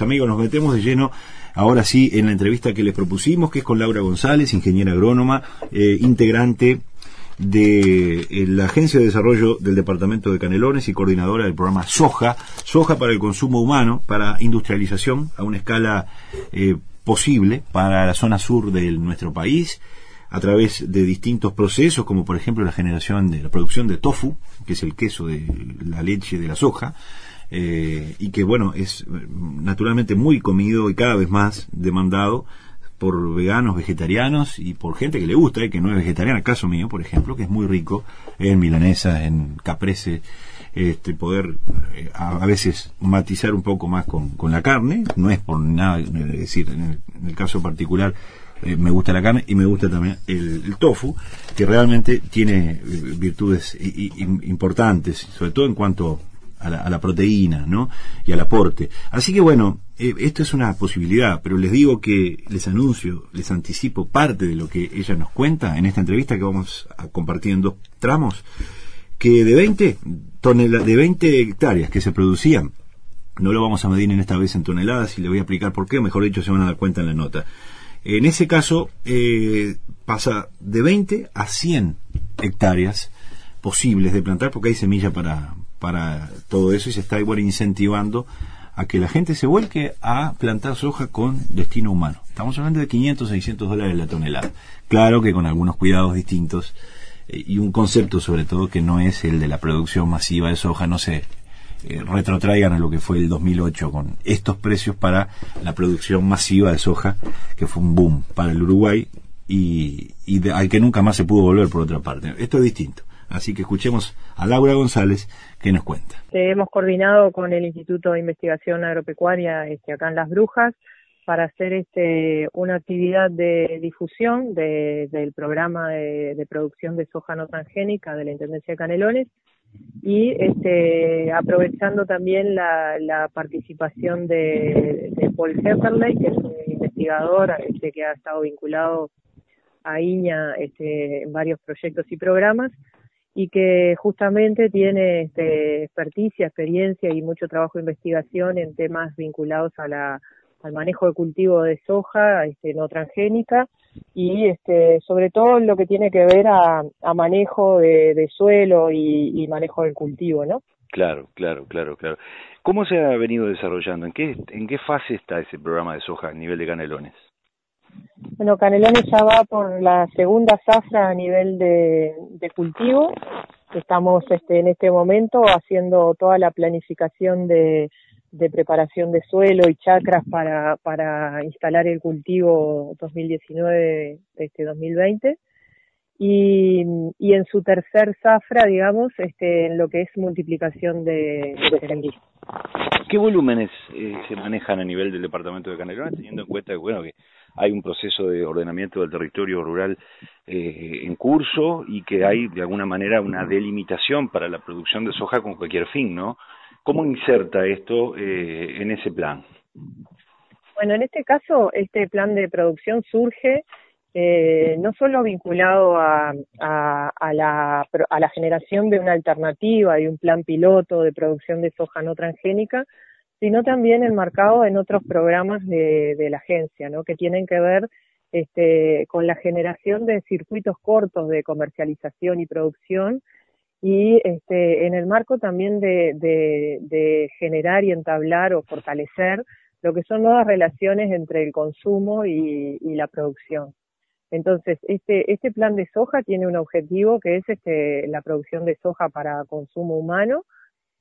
Amigos, nos metemos de lleno ahora sí en la entrevista que les propusimos, que es con Laura González, ingeniera agrónoma, eh, integrante de eh, la Agencia de Desarrollo del Departamento de Canelones y coordinadora del programa Soja, Soja para el consumo humano, para industrialización a una escala eh, posible para la zona sur de nuestro país, a través de distintos procesos, como por ejemplo la generación de la producción de tofu, que es el queso de la leche de la soja, eh, y que bueno, es naturalmente muy comido y cada vez más demandado por veganos, vegetarianos y por gente que le gusta, eh, que no es vegetariana, caso mío, por ejemplo, que es muy rico en milanesa, en caprese, este, poder eh, a, veces matizar un poco más con, la carne, no es por nada, es decir, en el, caso particular me gusta la carne y me gusta también el, tofu, que realmente tiene virtudes importantes, sobre todo en cuanto a la, proteína, ¿no? Y al aporte. Así que bueno, eh, esto es una posibilidad, pero les digo que les anuncio, les anticipo parte de lo que ella nos cuenta en esta entrevista que vamos a compartir en dos tramos, que de 20 toneladas, de 20 hectáreas que se producían, no lo vamos a medir en esta vez en toneladas y le voy a explicar por qué, mejor dicho se van a dar cuenta en la nota. En ese caso eh, pasa de 20 a 100 hectáreas posibles de plantar porque hay semilla para, para todo eso y se está igual incentivando a que la gente se vuelque a plantar soja con destino humano. Estamos hablando de 500, 600 dólares la tonelada. Claro que con algunos cuidados distintos eh, y un concepto sobre todo que no es el de la producción masiva de soja, no se eh, retrotraigan a lo que fue el 2008 con estos precios para la producción masiva de soja, que fue un boom para el Uruguay y, y al que nunca más se pudo volver por otra parte. Esto es distinto. Así que escuchemos a Laura González que nos cuenta. Hemos coordinado con el Instituto de Investigación Agropecuaria este, acá en Las Brujas para hacer este, una actividad de difusión del programa de, producción de soja no transgénica de la Intendencia de Canelones y este, aprovechando también la, participación de, Paul Hepperley, que es un investigador este, que ha estado vinculado a IñA este, en varios proyectos y programas, y que justamente tiene este, experticia, experiencia y mucho trabajo de investigación en temas vinculados a la, al manejo de cultivo de soja este, no transgénica y este, sobre todo lo que tiene que ver a, a manejo de, suelo y, manejo del cultivo, ¿no? Claro, claro, claro, claro. ¿Cómo se ha venido desarrollando? ¿En qué, en qué fase está ese programa de soja a nivel de canelones? Bueno, Canelones ya va por la segunda zafra a nivel de, cultivo. Estamos este, en este momento haciendo toda la planificación de, preparación de suelo y chacras para, instalar el cultivo 2019 este 2020 y, y en su tercer zafra digamos este en lo que es multiplicación de, de ¿Qué volúmenes eh, se manejan a nivel del departamento de Canelones teniendo en cuenta que bueno que hay un proceso de ordenamiento del territorio rural eh, en curso y que hay de alguna manera una delimitación para la producción de soja con cualquier fin, ¿no? ¿Cómo inserta esto eh, en ese plan? Bueno, en este caso, este plan de producción surge eh, no solo vinculado a, a, a, la, a la generación de una alternativa, de un plan piloto de producción de soja no transgénica, sino también enmarcado en otros programas de, la agencia, ¿no? que tienen que ver este, con la generación de circuitos cortos de comercialización y producción y este, en el marco también de, generar y entablar o fortalecer lo que son nuevas relaciones entre el consumo y, la producción. Entonces, este, este plan de soja tiene un objetivo que es este, la producción de soja para consumo humano,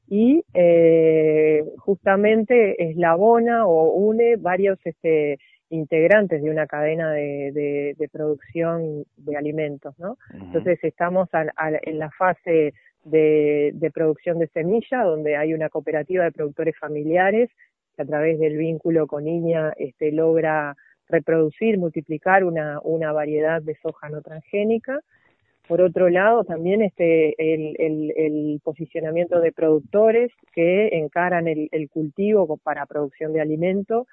y eh, justamente eslabona o une varios este, integrantes de una cadena de, de, producción de alimentos, ¿no? Entonces estamos en la fase de, de, producción de semilla, donde hay una cooperativa de productores familiares que a través del vínculo con IñA este, logra reproducir, multiplicar una, una variedad de soja no transgénica por otro lado, también este, el, posicionamiento de productores que encaran el, cultivo para producción de alimento.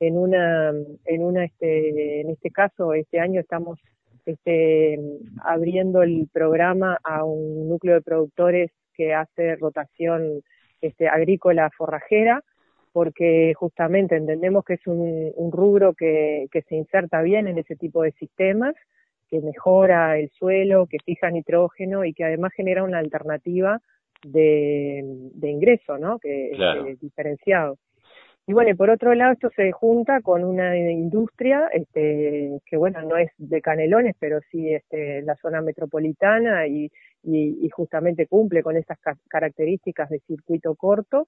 En una, en una, este, en este caso, este año estamos este, abriendo el programa a un núcleo de productores que hace rotación este, agrícola forrajera porque justamente entendemos que es un, rubro que se inserta bien en ese tipo de sistemas, que mejora el suelo, que fija nitrógeno y que además genera una alternativa de, de ingreso, ¿no? Que es diferenciado. Y bueno, y por otro lado, esto se junta con una industria este, que, bueno, no es de Canelones, pero sí este, la zona metropolitana y, y, justamente cumple con esas características de circuito corto,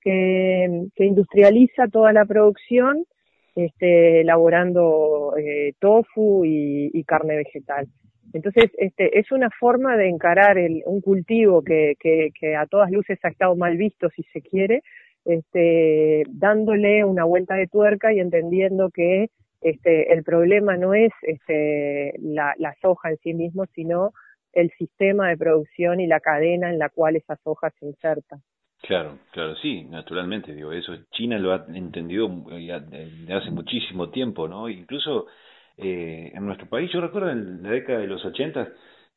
que, que industrializa toda la producción, este, elaborando eh, tofu y, carne vegetal. Entonces, este, es una forma de encarar el, un cultivo que, que, que a todas luces ha estado mal visto, si se quiere, este, dándole una vuelta de tuerca y entendiendo que este, el problema no es este, la, la soja en sí mismo, sino el sistema de producción y la cadena en la cual esa soja se inserta. Claro, claro, sí, naturalmente, digo, eso China lo ha entendido desde hace muchísimo tiempo, ¿no? Incluso eh, en nuestro país, yo recuerdo en la década de los 80,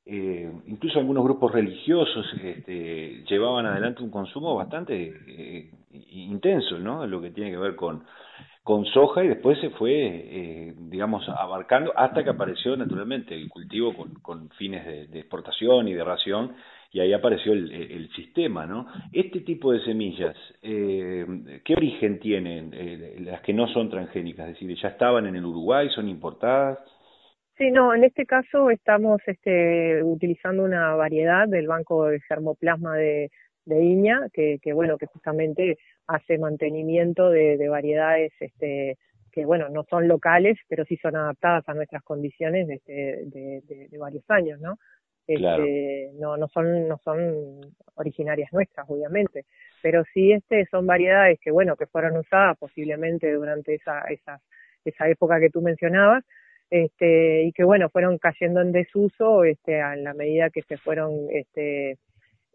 eh, incluso algunos grupos religiosos este, llevaban adelante un consumo bastante eh, intenso, ¿no? Lo que tiene que ver con, con soja y después se fue, eh, digamos, abarcando hasta que apareció naturalmente el cultivo con, con fines de, exportación y de ración y ahí apareció el, el, sistema, ¿no? Este tipo de semillas, eh, ¿qué origen tienen eh, las que no son transgénicas? Es decir, ¿ya estaban en el Uruguay, son importadas? Sí, no, en este caso estamos este, utilizando una variedad del banco de germoplasma de, de Iña, que, que, bueno, que justamente hace mantenimiento de, de variedades este, que bueno, no son locales, pero sí son adaptadas a nuestras condiciones de, de, de, de varios años, ¿no? Este, no, no son, no son originarias nuestras, obviamente, pero sí este son variedades que bueno, que fueron usadas posiblemente durante esa, esa, esa época que tú mencionabas, este, y que bueno, fueron cayendo en desuso este, a la medida que se fueron este,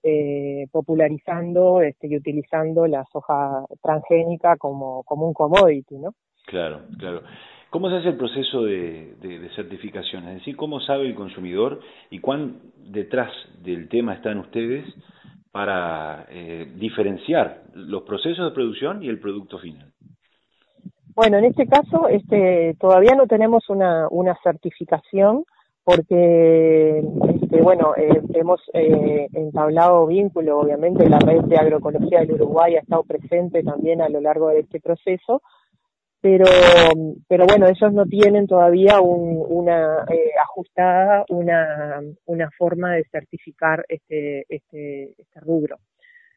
eh, popularizando este, y utilizando la soja transgénica como, como un commodity, ¿no? Claro, claro. ¿Cómo se hace el proceso de, certificación? Es decir, ¿cómo sabe el consumidor y cuán detrás del tema están ustedes para eh, diferenciar los procesos de producción y el producto final? Bueno, en este caso este, todavía no tenemos una, una certificación porque, este, bueno, eh, hemos eh, entablado vínculo, obviamente la red de agroecología del Uruguay ha estado presente también a lo largo de este proceso, pero, pero bueno, ellos no tienen todavía un, una eh, ajustada una, una forma de certificar este, este, este rubro.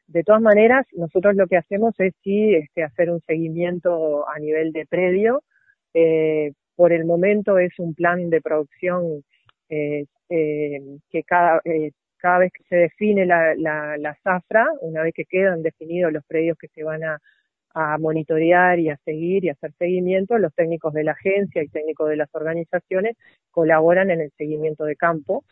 De todas maneras, nosotros lo que hacemos es sí este, hacer un seguimiento a nivel de predio. Eh, por el momento es un plan de producción eh, eh, que cada, eh, cada vez que se define la, la, la zafra, una vez que quedan definidos los predios que se van a, a monitorear y a seguir y a hacer seguimiento, los técnicos de la agencia y técnicos de las organizaciones colaboran en el seguimiento de campo.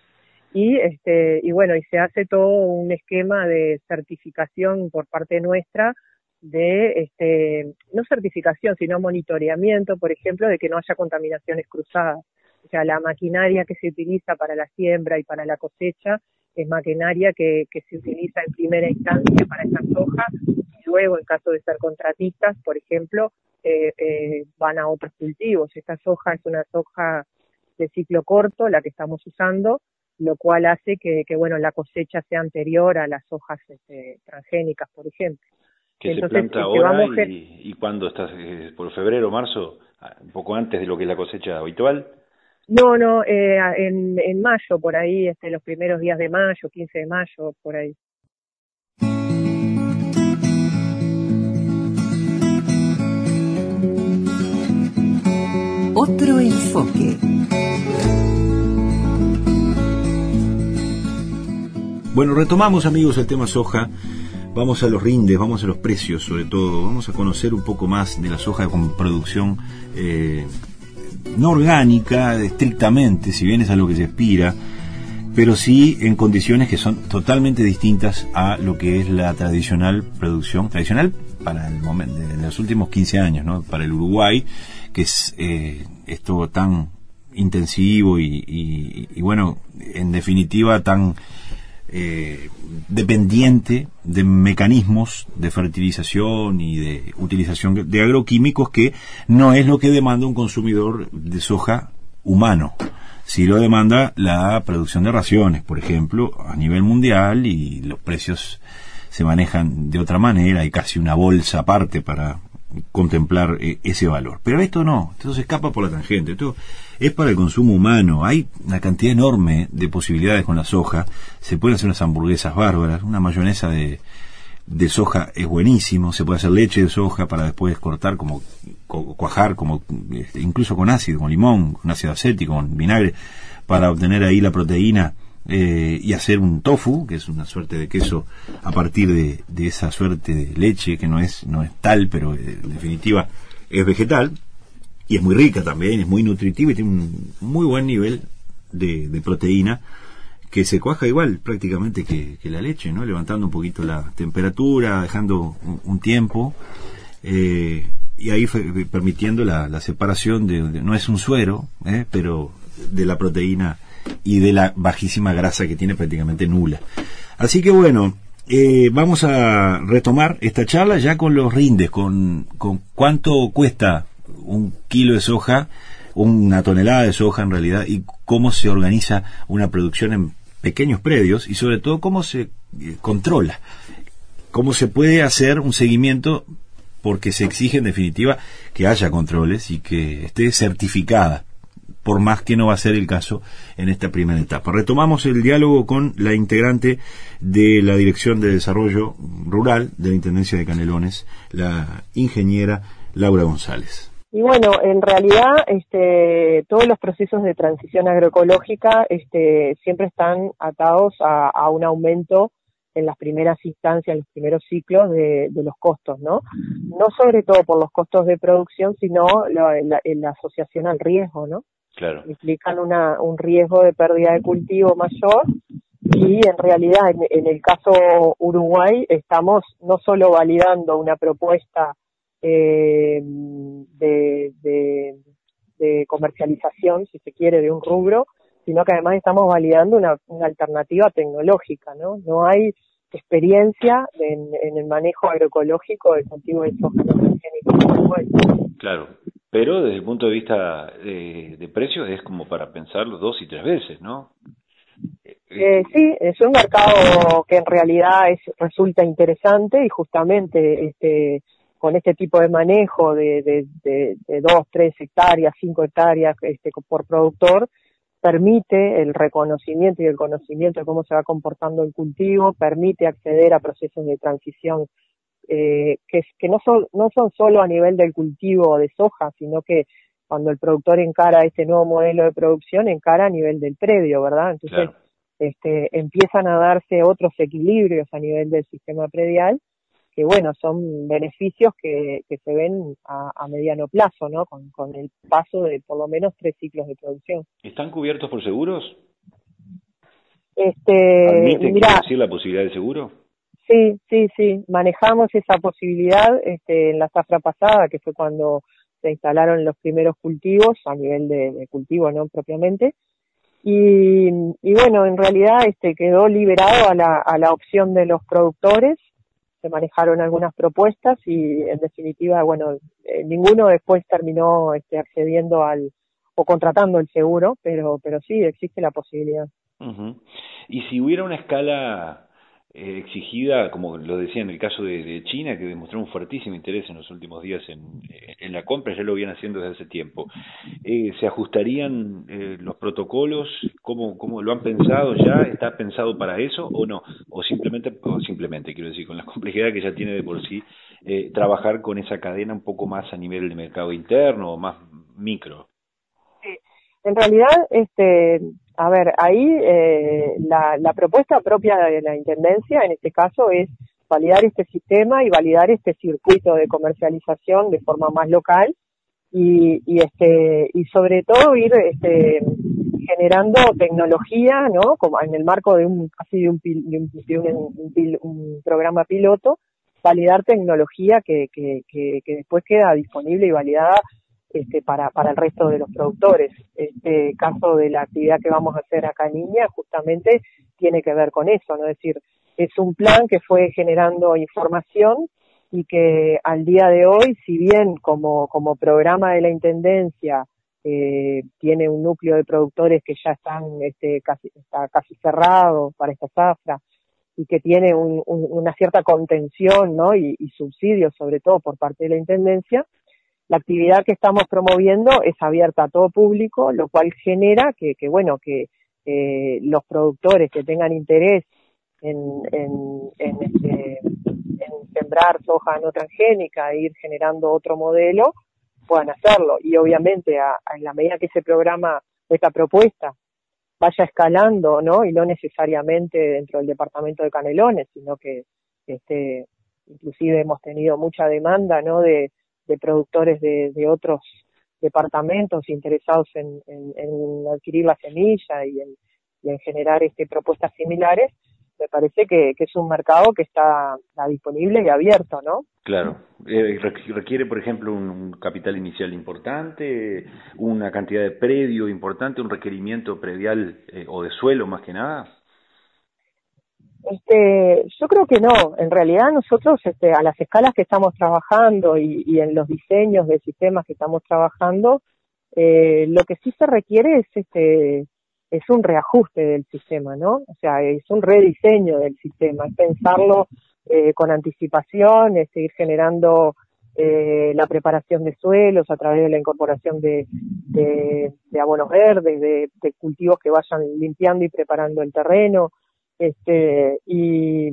Y este y bueno y se hace todo un esquema de certificación por parte nuestra de este no certificación sino monitoreamiento por ejemplo de que no haya contaminaciones cruzadas. O sea la maquinaria que se utiliza para la siembra y para la cosecha es maquinaria que, que se utiliza en primera instancia para esta soja y luego en caso de ser contratistas por ejemplo eh, eh, van a otros cultivos esta soja es una soja de ciclo corto la que estamos usando lo cual hace que, que, bueno, la cosecha sea anterior a las hojas este, transgénicas, por ejemplo. Que Entonces, se planta ahora y, y cuando estás, eh, por febrero, marzo, ah, un poco antes de lo que es la cosecha habitual. No, no, eh, en, en mayo, por ahí, este, los primeros días de mayo, 15 de mayo, por ahí. Otro enfoque. Bueno, retomamos amigos el tema soja. Vamos a los rindes, vamos a los precios sobre todo. Vamos a conocer un poco más de la soja con producción eh, no orgánica estrictamente, si bien es a lo que se aspira, pero sí en condiciones que son totalmente distintas a lo que es la tradicional producción, tradicional para el momento, de los últimos 15 años, ¿no? Para el Uruguay, que es eh, esto tan intensivo y, y, y bueno, en definitiva tan eh, dependiente de mecanismos de fertilización y de utilización de agroquímicos que no es lo que demanda un consumidor de soja humano. Si lo demanda la producción de raciones, por ejemplo, a nivel mundial y los precios se manejan de otra manera, hay casi una bolsa aparte para contemplar eh, ese valor. Pero esto no, esto se escapa por la tangente, es para el consumo humano, hay una cantidad enorme de posibilidades con la soja, se pueden hacer unas hamburguesas bárbaras, una mayonesa de, de soja es buenísimo, se puede hacer leche de soja para después cortar como cuajar, como este, incluso con ácido, con limón, con ácido acético, con vinagre, para obtener ahí la proteína eh, y hacer un tofu, que es una suerte de queso a partir de, esa suerte de leche que no es, no es tal, pero eh, en definitiva es vegetal y es muy rica también, es muy nutritiva y tiene un muy buen nivel de, proteína que se cuaja igual prácticamente que, la leche, ¿no? Levantando un poquito la temperatura, dejando un, tiempo eh, y ahí permitiendo la, separación de, no es un suero, pero de la proteína y de la bajísima grasa que tiene prácticamente nula. Así que bueno, eh, vamos a retomar esta charla ya con los rindes, con, con cuánto cuesta un kilo de soja, una tonelada de soja en realidad, y cómo se organiza una producción en pequeños predios y sobre todo cómo se eh, controla, cómo se puede hacer un seguimiento porque se exige en definitiva que haya controles y que esté certificada por más que no va a ser el caso en esta primera etapa. Retomamos el diálogo con la integrante de la Dirección de Desarrollo Rural de la Intendencia de Canelones, la ingeniera Laura González. Y bueno, en realidad este, todos los procesos de transición agroecológica este, siempre están atados a, un aumento en las primeras instancias, en los primeros ciclos de, los costos, ¿no? No sobre todo por los costos de producción, sino la, la asociación al riesgo, ¿no? Implican una, un riesgo de pérdida de cultivo mayor y en realidad en, el caso Uruguay estamos no solo validando una propuesta eh, de, de, comercialización, si se quiere, de un rubro, sino que además estamos validando una, una alternativa tecnológica, ¿no? No hay experiencia en, en, el manejo agroecológico del cultivo de soja no Claro, pero desde el punto de vista de, precios es como para pensarlo dos y tres veces, ¿no? Eh, sí, es un mercado que en realidad es, resulta interesante y justamente este, con este tipo de manejo de, de, de, dos, tres hectáreas, cinco hectáreas este, por productor, permite el reconocimiento y el conocimiento de cómo se va comportando el cultivo, permite acceder a procesos de transición eh, que, que no, son, no son solo a nivel del cultivo de soja, sino que cuando el productor encara este nuevo modelo de producción, encara a nivel del predio, ¿verdad? Entonces, este, empiezan a darse otros equilibrios a nivel del sistema predial, que bueno, son beneficios que, que se ven a, mediano plazo, ¿no? Con, con el paso de por lo menos tres ciclos de producción. ¿Están cubiertos por seguros? Este, mira, la posibilidad de seguro? Sí, sí, sí, manejamos esa posibilidad este, en la zafra pasada, que fue cuando se instalaron los primeros cultivos, a nivel de, cultivo, no propiamente. Y, y, bueno, en realidad este quedó liberado a la, a la opción de los productores, se manejaron algunas propuestas y en definitiva, bueno, eh, ninguno después terminó este, accediendo al o contratando el seguro, pero, pero sí existe la posibilidad. Y si hubiera una escala eh, exigida, como lo decía en el caso de, China, que demostró un fuertísimo interés en los últimos días en, eh, en la compra, ya lo vienen haciendo desde hace tiempo. Eh, ¿Se ajustarían los protocolos? ¿Cómo, ¿Cómo lo han pensado ya? ¿Está pensado para eso o no? O simplemente, o simplemente quiero decir, con la complejidad que ya tiene de por sí, trabajar con esa cadena un poco más a nivel de mercado interno o más micro. En realidad, este, a ver, ahí eh, la, la, propuesta propia de la Intendencia, en este caso, es validar este sistema y validar este circuito de comercialización de forma más local y, y este y sobre todo ir este, generando tecnología, ¿no? Como en el marco de un casi de un, un, un, programa piloto, validar tecnología que, que, que, que después queda disponible y validada este, para, para el resto de los productores. Este caso de la actividad que vamos a hacer acá en Niña justamente tiene que ver con eso, ¿no? Es decir, es un plan que fue generando información y que al día de hoy, si bien como, como programa de la Intendencia eh, tiene un núcleo de productores que ya están este, casi, está casi cerrado para esta zafra y que tiene un, una cierta contención ¿no? y subsidios sobre todo por parte de la Intendencia, la actividad que estamos promoviendo es abierta a todo público, lo cual genera que, que bueno, que eh, los productores que tengan interés en, en, en, este, en sembrar soja no transgénica e ir generando otro modelo, puedan hacerlo. Y obviamente, a, en la medida que ese programa, esta propuesta, vaya escalando, ¿no? Y no necesariamente dentro del departamento de Canelones, sino que, este, inclusive hemos tenido mucha demanda, ¿no? De, de productores de, otros departamentos interesados en, en, adquirir la semilla y en, generar este, propuestas similares, me parece que, que es un mercado que está, disponible y abierto, ¿no? Claro. Eh, requiere, por ejemplo, un, un, capital inicial importante, una cantidad de predio importante, un requerimiento predial eh, o de suelo más que nada. Este, yo creo que no. En realidad nosotros, este, a las escalas que estamos trabajando y, y en los diseños de sistemas que estamos trabajando, eh, lo que sí se requiere es este es un reajuste del sistema, ¿no? O sea, es un rediseño del sistema, es pensarlo eh, con anticipación, es seguir generando eh, la preparación de suelos a través de la incorporación de, de, abonos verdes, de, de, cultivos que vayan limpiando y preparando el terreno, este, y,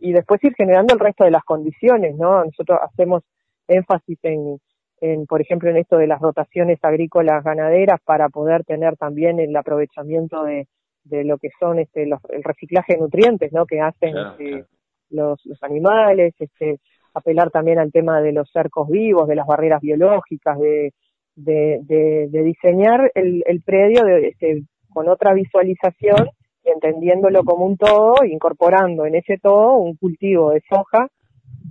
y después ir generando el resto de las condiciones, ¿no? Nosotros hacemos énfasis en, en, por ejemplo, en esto de las rotaciones agrícolas ganaderas para poder tener también el aprovechamiento de, de lo que son este, los, el reciclaje de nutrientes, ¿no? Que hacen claro, este, claro. Los, los animales, este, apelar también al tema de los cercos vivos, de las barreras biológicas, de, de, de, de diseñar el, el predio de, este, con otra visualización entendiéndolo como un todo, incorporando en ese todo un cultivo de soja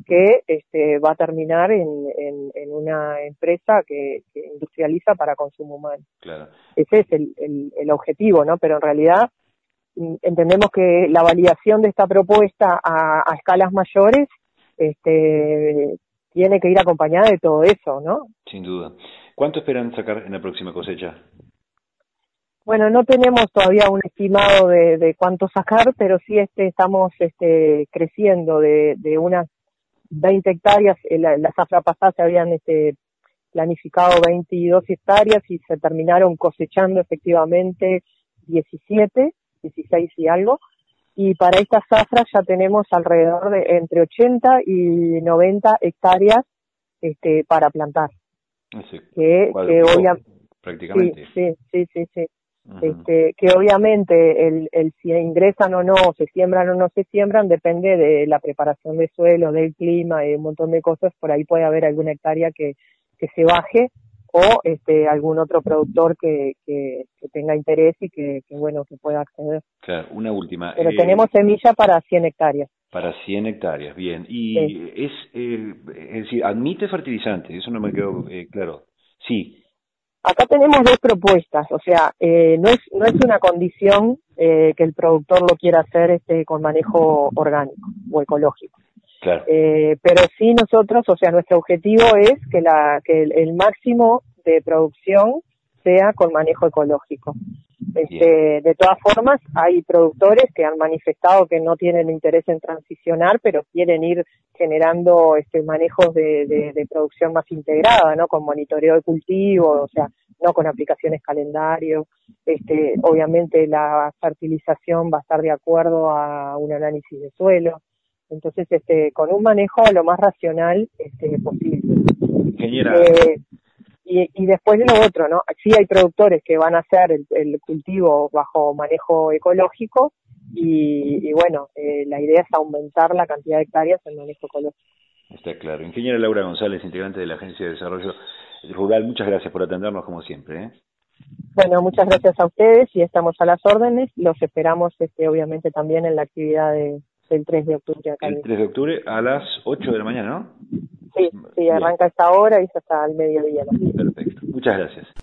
que este, va a terminar en, en, en una empresa que, que, industrializa para consumo humano. Claro. Ese es el, el, el, objetivo, ¿no? Pero en realidad mm, entendemos que la validación de esta propuesta a, a escalas mayores este, tiene que ir acompañada de todo eso, ¿no? Sin duda. ¿Cuánto esperan sacar en la próxima cosecha? Bueno, no tenemos todavía un estimado de, de cuánto sacar, pero sí este, estamos este, creciendo de, de unas 20 hectáreas, la, la zafra pasada se habían este, planificado 22 hectáreas y se terminaron cosechando efectivamente 17, 16 y algo. Y para esta zafra ya tenemos alrededor de entre 80 y 90 hectáreas este, para plantar. Sí, que, que obviamente prácticamente. Sí, sí, sí, sí. Este, que obviamente el, el si ingresan o no, se siembran o no se siembran, depende de la preparación de suelo, del clima y un montón de cosas. Por ahí puede haber alguna hectárea que, que se baje o este, algún otro productor que, que, que tenga interés y que, que, bueno, que pueda acceder. Claro, una última. Pero eh, tenemos semilla para 100 hectáreas. Para 100 hectáreas, bien. Y sí. es, eh, es decir, admite fertilizante, eso no me quedó eh, claro. Sí, Acá tenemos dos propuestas, o sea, eh, no es no es una condición eh, que el productor lo quiera hacer este con manejo orgánico o ecológico. Claro. Eh, pero sí nosotros, o sea, nuestro objetivo es que la que el, el máximo de producción sea con manejo ecológico. Este, de todas formas, hay productores que han manifestado que no tienen interés en transicionar, pero quieren ir generando este manejos de, de, de producción más integrada, ¿no? Con monitoreo de cultivo, o sea, no con aplicaciones calendario. Este, obviamente la fertilización va a estar de acuerdo a un análisis de suelo. Entonces, este, con un manejo lo más racional este, posible. Ingeniera. Eh, y, y después de lo otro, ¿no? Sí hay productores que van a hacer el, el cultivo bajo manejo ecológico y, y bueno, eh, la idea es aumentar la cantidad de hectáreas en manejo ecológico. Está claro. Ingeniera Laura González, integrante de la Agencia de Desarrollo Rural, muchas gracias por atendernos como siempre. ¿eh? Bueno, muchas gracias a ustedes y estamos a las órdenes. Los esperamos, este, obviamente, también en la actividad de, del 3 de octubre acá. El 3 de octubre a las 8 de la mañana, ¿no? Sí, sí, arranca esta hora y hasta el mediodía. Perfecto. Muchas gracias.